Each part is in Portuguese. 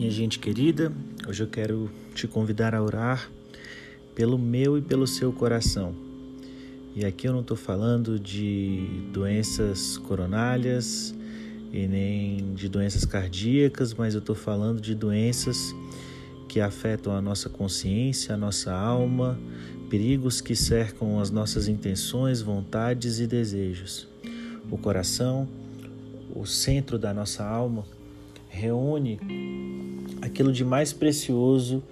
Minha gente querida, hoje eu quero te convidar a orar pelo meu e pelo seu coração. E aqui eu não estou falando de doenças coronárias e nem de doenças cardíacas, mas eu estou falando de doenças que afetam a nossa consciência, a nossa alma, perigos que cercam as nossas intenções, vontades e desejos. O coração, o centro da nossa alma, reúne aquilo de mais precioso,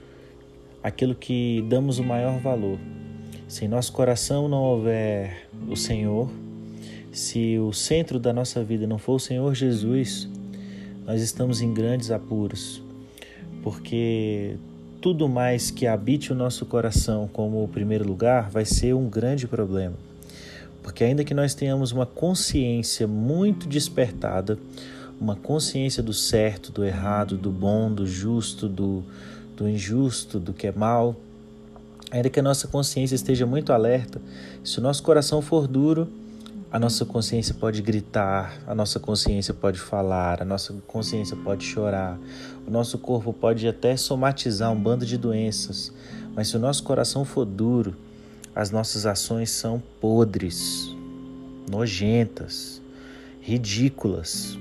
aquilo que damos o maior valor. Se em nosso coração não houver o Senhor, se o centro da nossa vida não for o Senhor Jesus, nós estamos em grandes apuros, porque tudo mais que habite o nosso coração como o primeiro lugar vai ser um grande problema. Porque, ainda que nós tenhamos uma consciência muito despertada, uma consciência do certo, do errado, do bom, do justo, do, do injusto, do que é mal, ainda que a nossa consciência esteja muito alerta, se o nosso coração for duro, a nossa consciência pode gritar, a nossa consciência pode falar, a nossa consciência pode chorar, o nosso corpo pode até somatizar um bando de doenças, mas se o nosso coração for duro, as nossas ações são podres, nojentas, ridículas.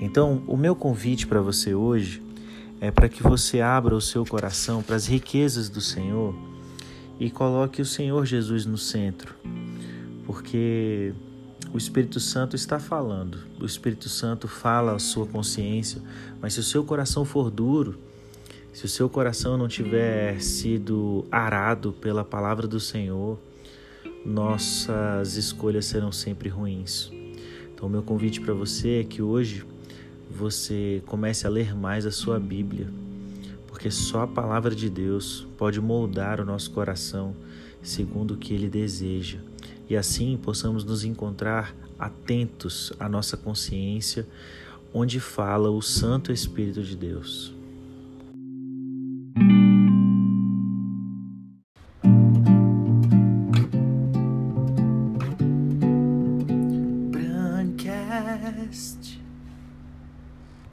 Então, o meu convite para você hoje é para que você abra o seu coração para as riquezas do Senhor e coloque o Senhor Jesus no centro, porque o Espírito Santo está falando, o Espírito Santo fala a sua consciência, mas se o seu coração for duro, se o seu coração não tiver sido arado pela palavra do Senhor, nossas escolhas serão sempre ruins. Então, meu convite para você é que hoje você comece a ler mais a sua Bíblia, porque só a palavra de Deus pode moldar o nosso coração segundo o que ele deseja, e assim possamos nos encontrar atentos à nossa consciência, onde fala o Santo Espírito de Deus. Branqueste